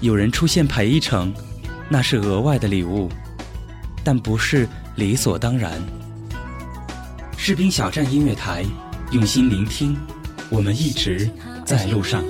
有人出现陪一程，那是额外的礼物，但不是理所当然。”士兵小站音乐台，用心聆听，我们一直在路上。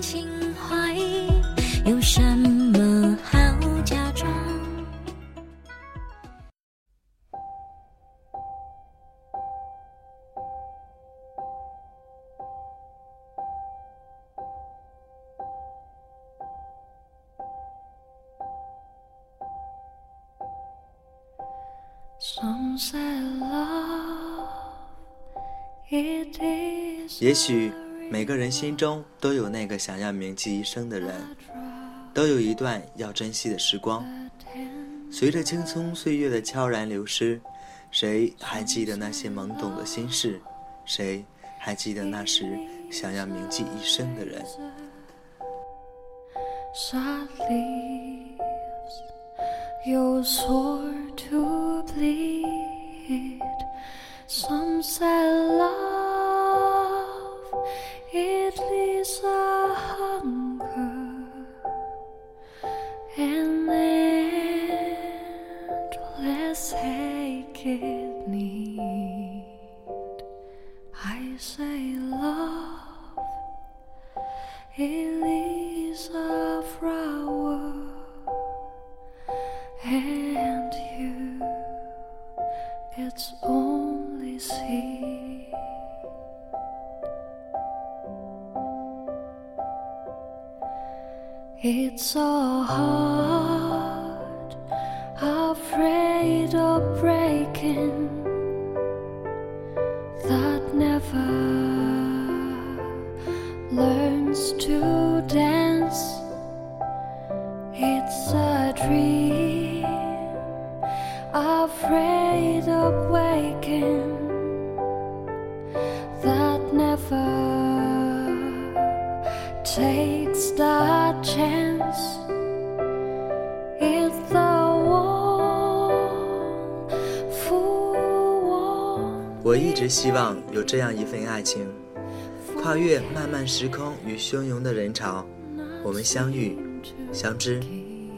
也许每个人心中都有那个想要铭记一生的人，都有一段要珍惜的时光。随着青葱岁月的悄然流失，谁还记得那些懵懂的心事？谁还记得那时想要铭记一生的人？沙粒有所 dream, afraid of waking that never takes the chance. It's the one fool one. 我一直希望有这样一份爱情，跨越漫漫时空与汹涌的人潮，我们相遇、相知，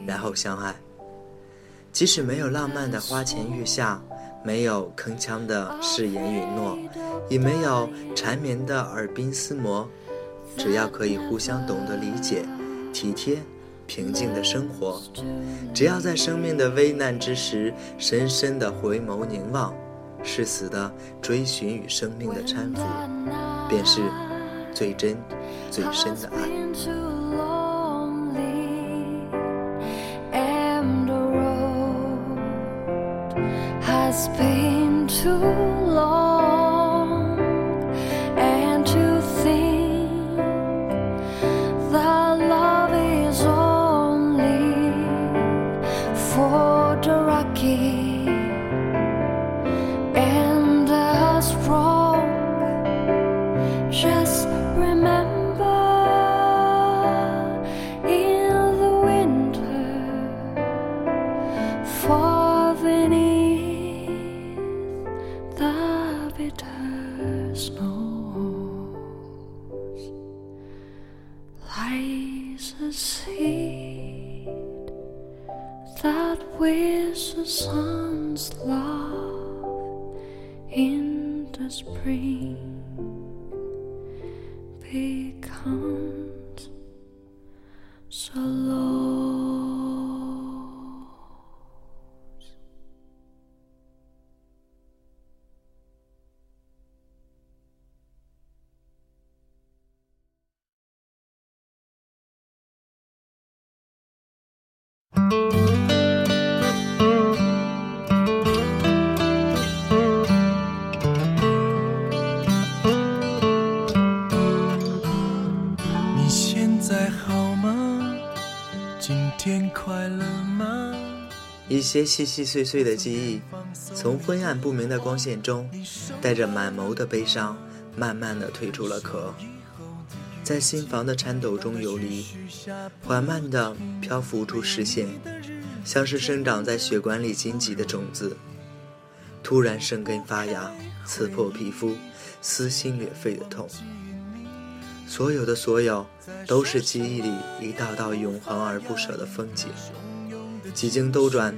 然后相爱。即使没有浪漫的花前月下，没有铿锵的誓言允诺，也没有缠绵的耳鬓厮磨，只要可以互相懂得理解、体贴、平静的生活，只要在生命的危难之时，深深的回眸凝望，誓死的追寻与生命的搀扶，便是最真、最深的爱。Has been too 些细细碎碎的记忆，从昏暗不明的光线中，带着满眸的悲伤，慢慢的退出了壳，在心房的颤抖中游离，缓慢的漂浮出视线，像是生长在血管里荆棘的种子，突然生根发芽，刺破皮肤，撕心裂肺的痛。所有的所有，都是记忆里一道道永恒而不舍的风景。几经兜转，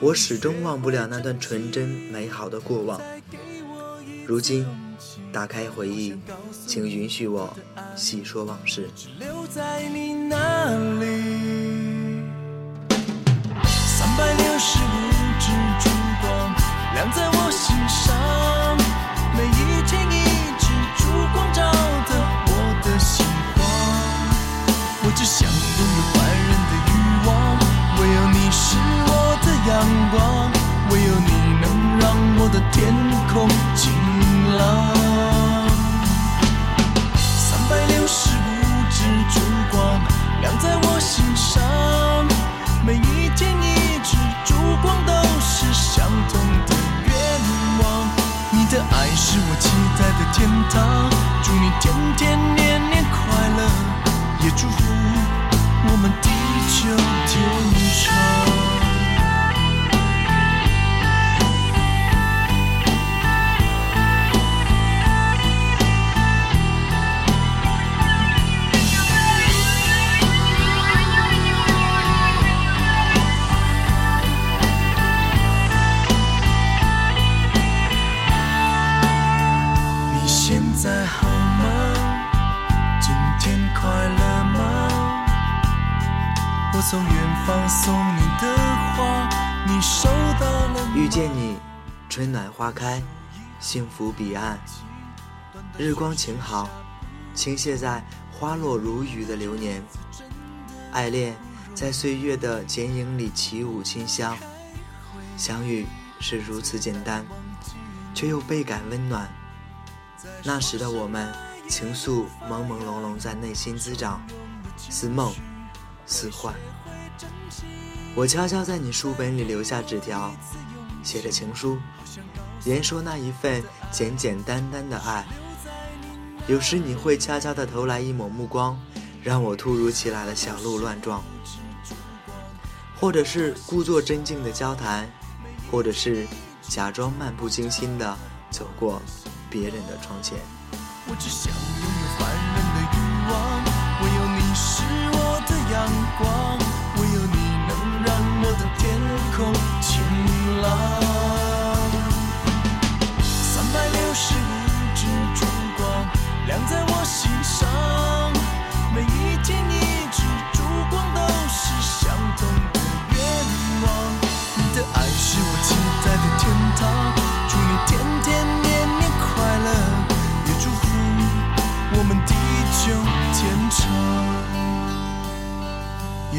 我始终忘不了那段纯真美好的过往。如今，打开回忆，请允许我细说往事。留在你那里。三百六十天堂，祝你天天年年快乐，也祝福花开，幸福彼岸。日光晴好，倾泻在花落如雨的流年。爱恋在岁月的剪影里起舞清香。相遇是如此简单，却又倍感温暖。那时的我们，情愫朦朦胧胧在内心滋长，似梦，似幻。我悄悄在你书本里留下纸条，写着情书，言说那一份简简单单的爱。有时你会悄悄地投来一抹目光，让我突如其来的小鹿乱撞；或者是故作镇静的交谈，或者是假装漫不经心地走过别人的窗前。我只想拥有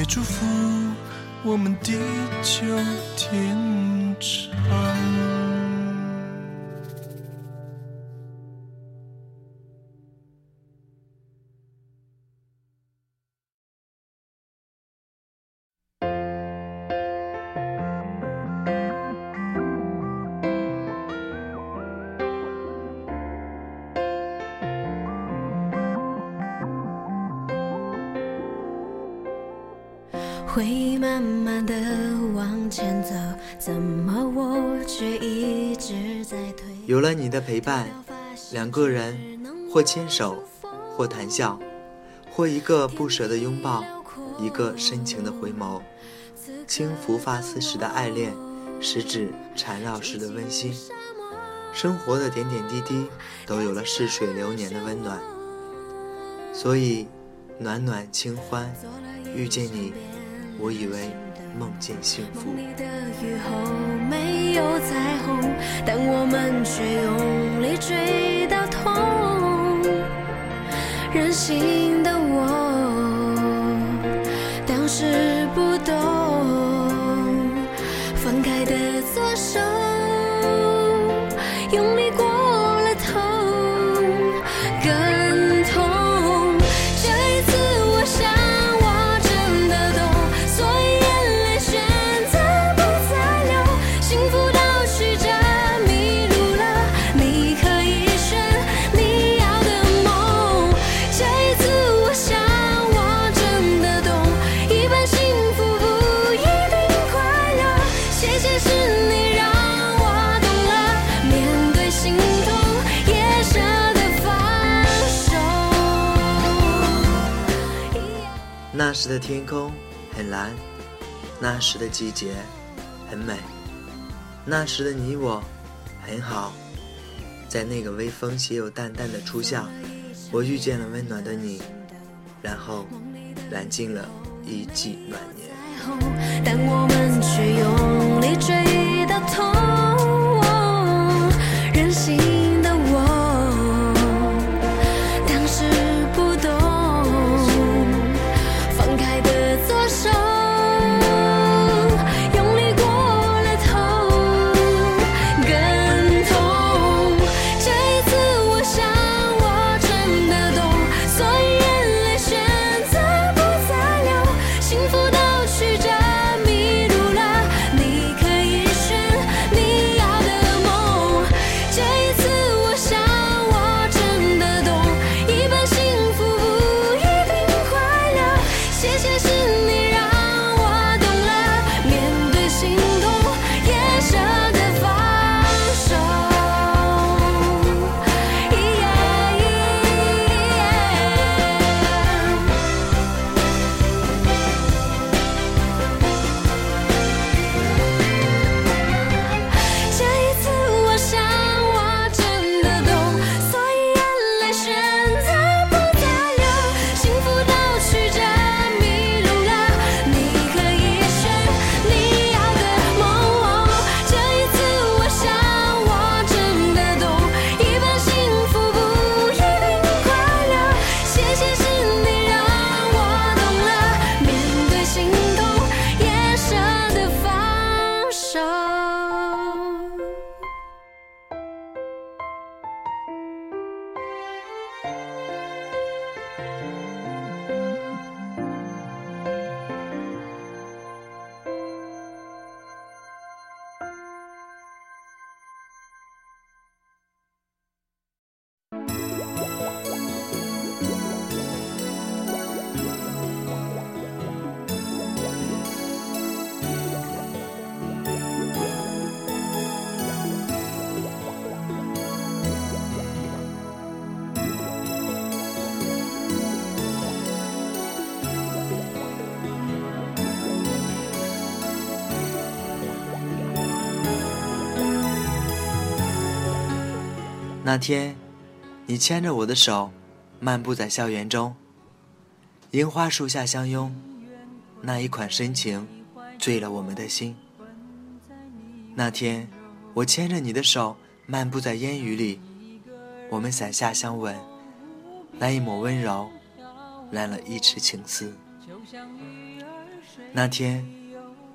祝福我们地久天。慢慢的往前走，怎么我却一直在退？有了你的陪伴，两个人或牵手，或谈笑，或一个不舍的拥抱，一个深情的回眸，轻拂发丝时的爱恋，十指缠绕时的温馨，生活的点点滴滴都有了似水流年的温暖，所以暖暖清欢，遇见你，我以为梦见幸福。你的雨后没有彩虹，但我们却用力追到痛。任性的天空很蓝，那时的季节很美，那时的你我很好。在那个微风携有淡淡的初夏，我遇见了温暖的你，然后燃尽了一季暖年。但我们却用力追到痛。那天，你牵着我的手，漫步在校园中，樱花树下相拥，那一款深情，醉了我们的心。那天，我牵着你的手，漫步在烟雨里，我们伞下相吻，那一抹温柔，染了一池情思。那天，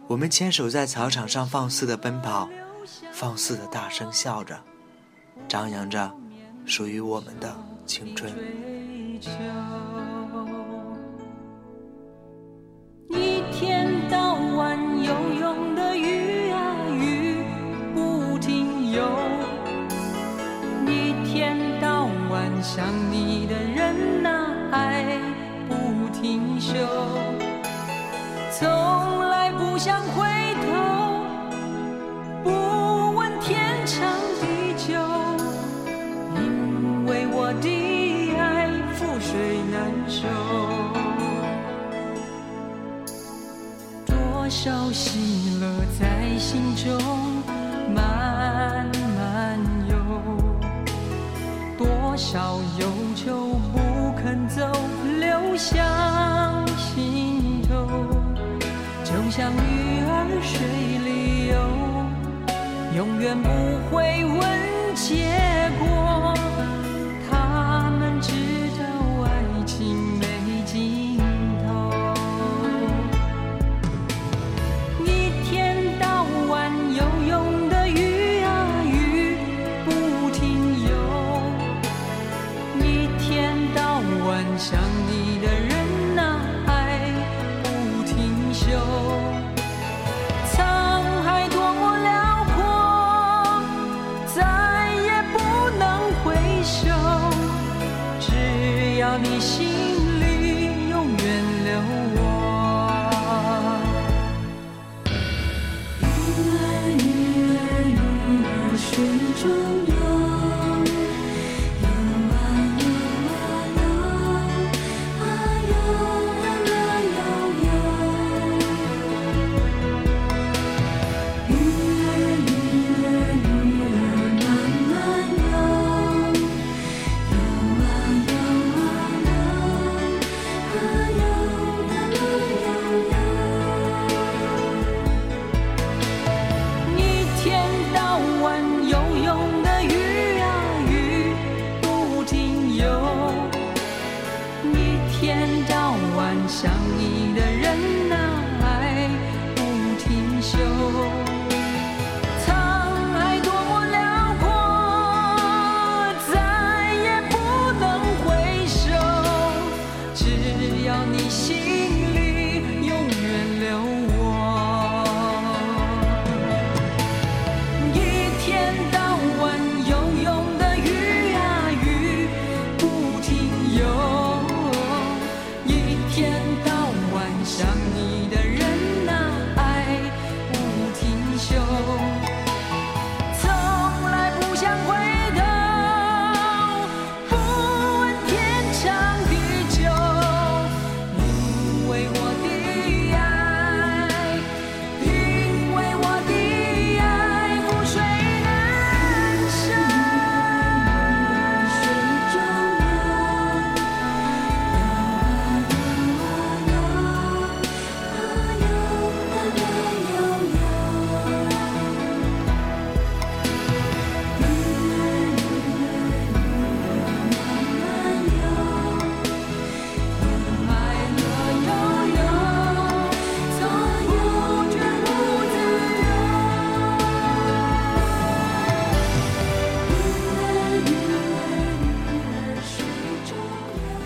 我们牵手在草场上放肆的奔跑，放肆的大声笑着。张扬着属于我们的青春。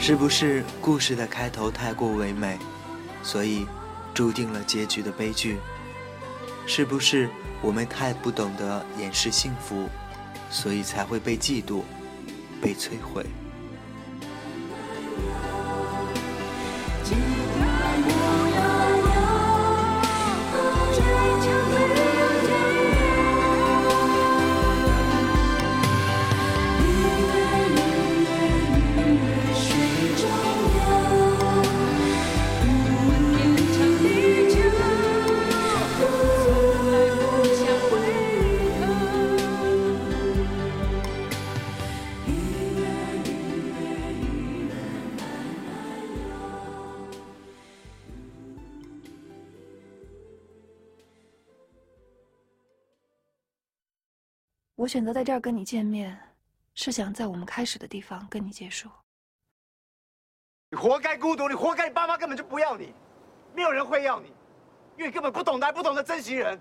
是不是故事的开头太过唯美，所以注定了结局的悲剧？是不是我们太不懂得掩饰幸福，所以才会被嫉妒、被摧毁？我选择在这儿跟你见面，是想在我们开始的地方跟你结束。你活该孤独，你活该你爸妈根本就不要你，没有人会要你，因为你根本不懂得爱不懂得珍惜人。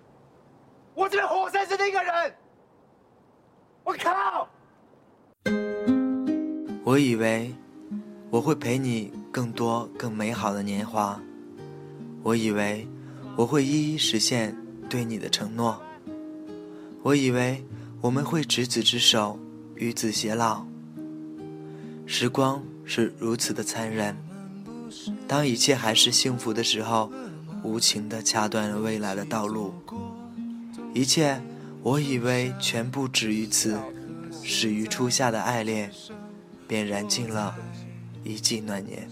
我这边活生生的一个人，我靠！我以为我会陪你更多更美好的年华，我以为我会一一实现对你的承诺，我以为我们会执子之手，与子偕老。时光是如此的残忍，当一切还是幸福的时候，无情地掐断了未来的道路。一切我以为全部止于此，始于初夏的爱恋。便燃尽了一季暖年。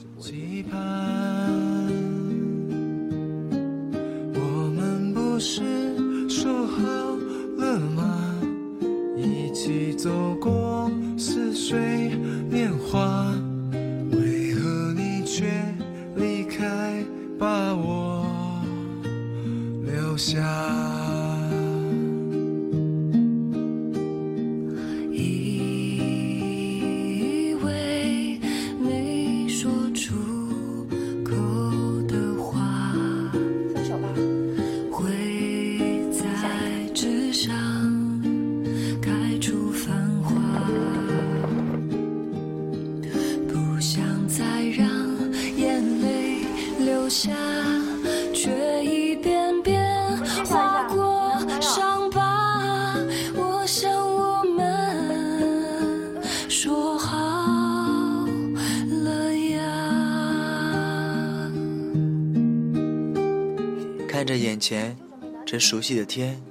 前这熟悉的天，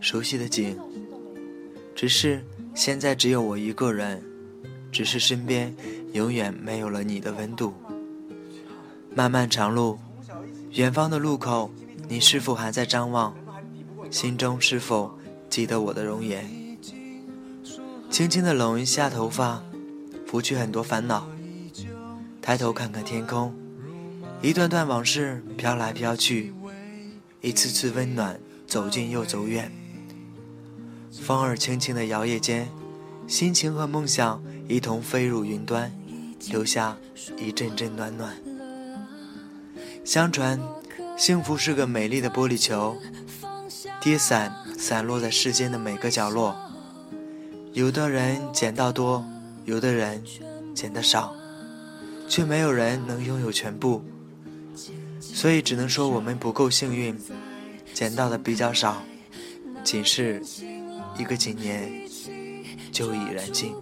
熟悉的景，只是现在只有我一个人，只是身边永远没有了你的温度。漫漫长路，远方的路口，你是否还在张望？心中是否记得我的容颜？轻轻地拢一下头发，拂去很多烦恼。抬头看看天空，一段段往事飘来飘去，一次次温暖走近又走远。风儿轻轻的摇曳间，心情和梦想一同飞入云端，留下一阵阵暖暖。相传，幸福是个美丽的玻璃球，跌散散落在世间的每个角落。有的人捡到多，有的人捡得少，却没有人能拥有全部。所以只能说我们不够幸运，捡到的比较少，仅是一个几年就已然尽。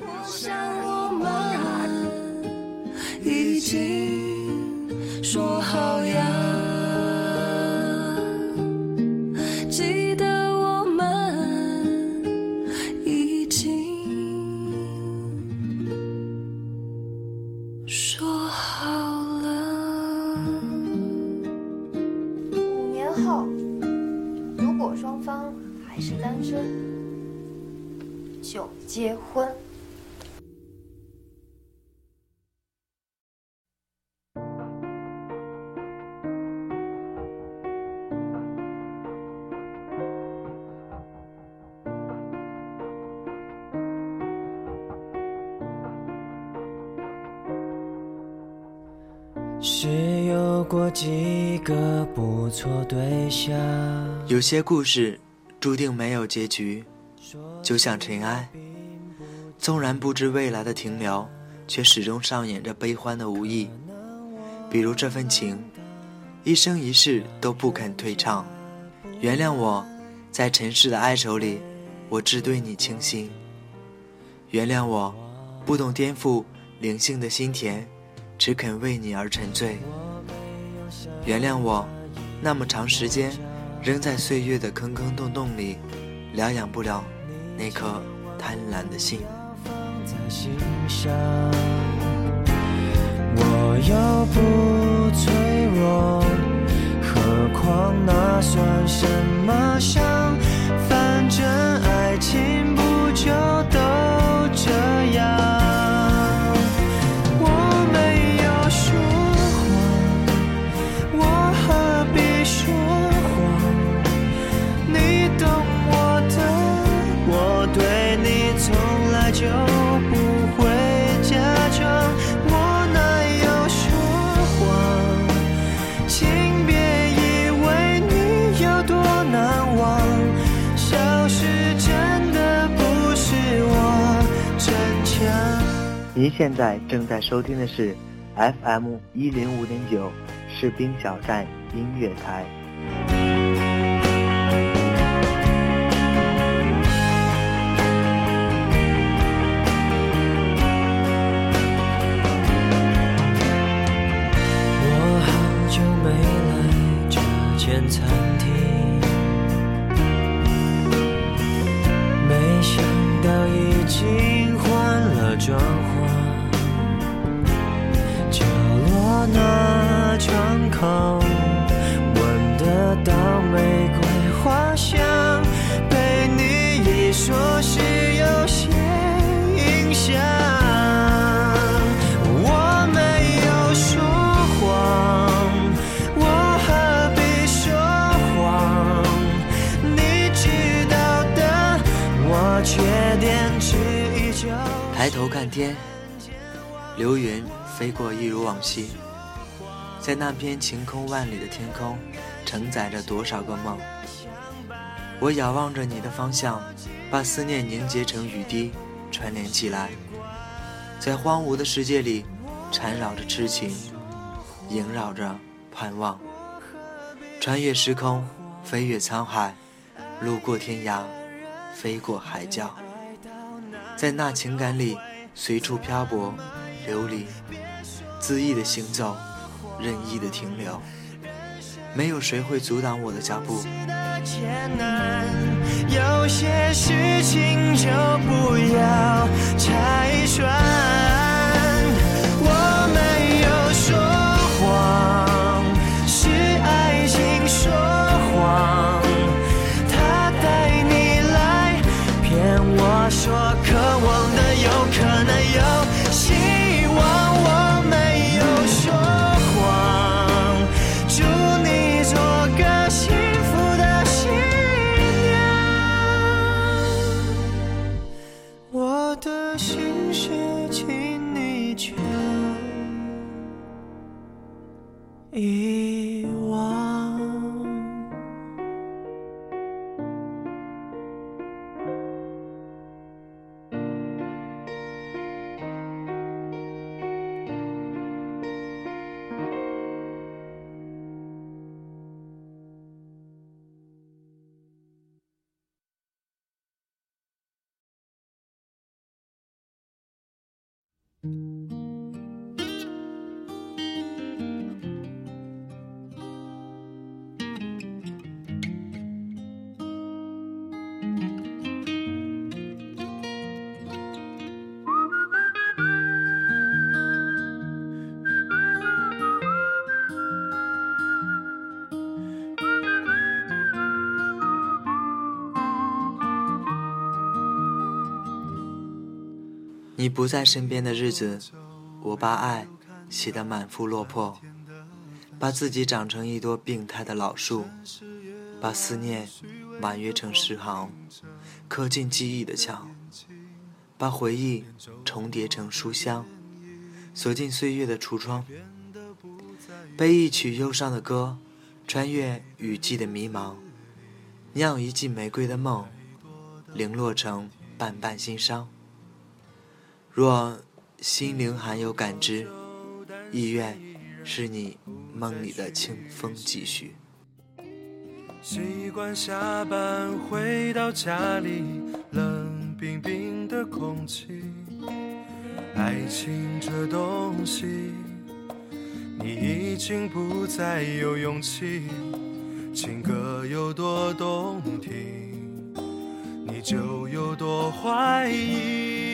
我想我们已经说好还是单身，就结婚。是有过几个不错对象，有些故事注定没有结局，就像尘埃，纵然不知未来的停留，却始终上演着悲欢的无意。比如这份情，一生一世都不肯退场。原谅我，在尘世的哀愁里，我只对你倾心。原谅我，不懂颠覆灵性的心田。只肯为你而沉醉。原谅我，那么长时间扔在岁月的坑坑洞洞里疗养不了那颗贪婪的心。我又不脆弱，何况那算什么伤？反正爱情不就您现在正在收听的是 FM 一零五点九士兵小站音乐台。在那片晴空万里的天空，承载着多少个梦？我遥望着你的方向，把思念凝结成雨滴，串联起来，在荒芜的世界里，缠绕着痴情，萦绕着盼望。穿越时空，飞越沧海，路过天涯，飞过海角，在那情感里，随处漂泊，流离，恣意的行走，任意的停留，没有谁会阻挡我的脚步。有些事情就不要拆穿。心你不在身边的日子，我把爱写得满腹落魄，把自己长成一朵病态的老树，把思念婉约成诗行，刻进记忆的墙，把回忆重叠成书香，锁进岁月的橱窗，背一曲忧伤的歌，穿越雨季的迷茫，酿一季玫瑰的梦，零落成半瓣心伤。若心灵还有感知，意愿是你梦里的清风继续。习惯下班回到家里，冷冰冰的空气。爱情这东西，你已经不再有勇气。情歌有多动听，你就有多怀疑。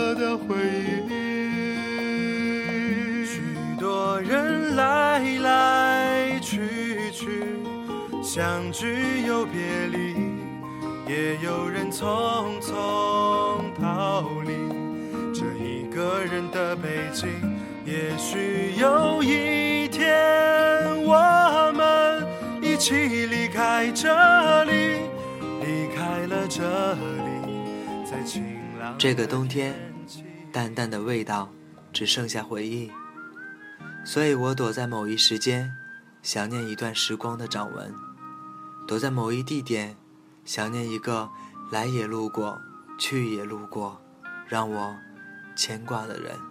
相聚又别离，也有人匆匆逃离这一个人的北京。也许有一天，我们一起离开这里，离开了这里，在晴朗的这个冬天淡淡的味道，只剩下回忆。所以我躲在某一时间，想念一段时光的掌纹；躲在某一地点，想念一个来也路过，去也路过，让我牵挂的人。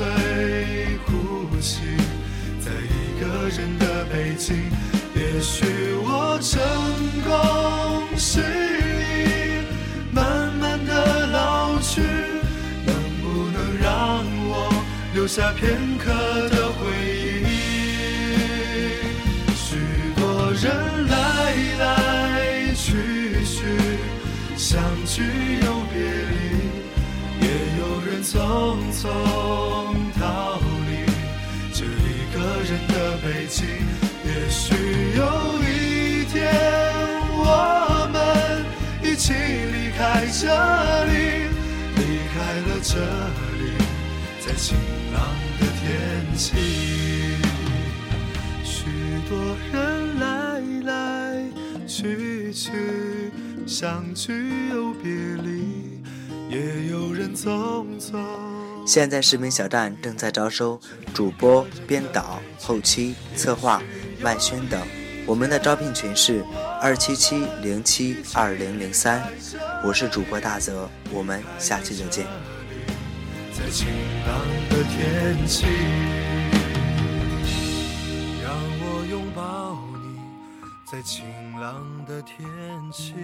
喝醉哭泣，在一个人的北京。也许我成功失意，慢慢的老去，能不能让我留下片刻的回忆？许多人来来去去，相聚又别离，也有人匆匆的北京。也许有一天，我们一起离开这里，离开了这里，在晴朗的天气。许多人来来去去，相聚又别离，也有人匆匆。现在视频小站正在招收主播、编导、后期、策划、外宣等。我们的招聘群是二七七零七二零零三。我是主播大泽，我们下期再见。在晴朗的天气，让我拥抱你，在晴朗的天气。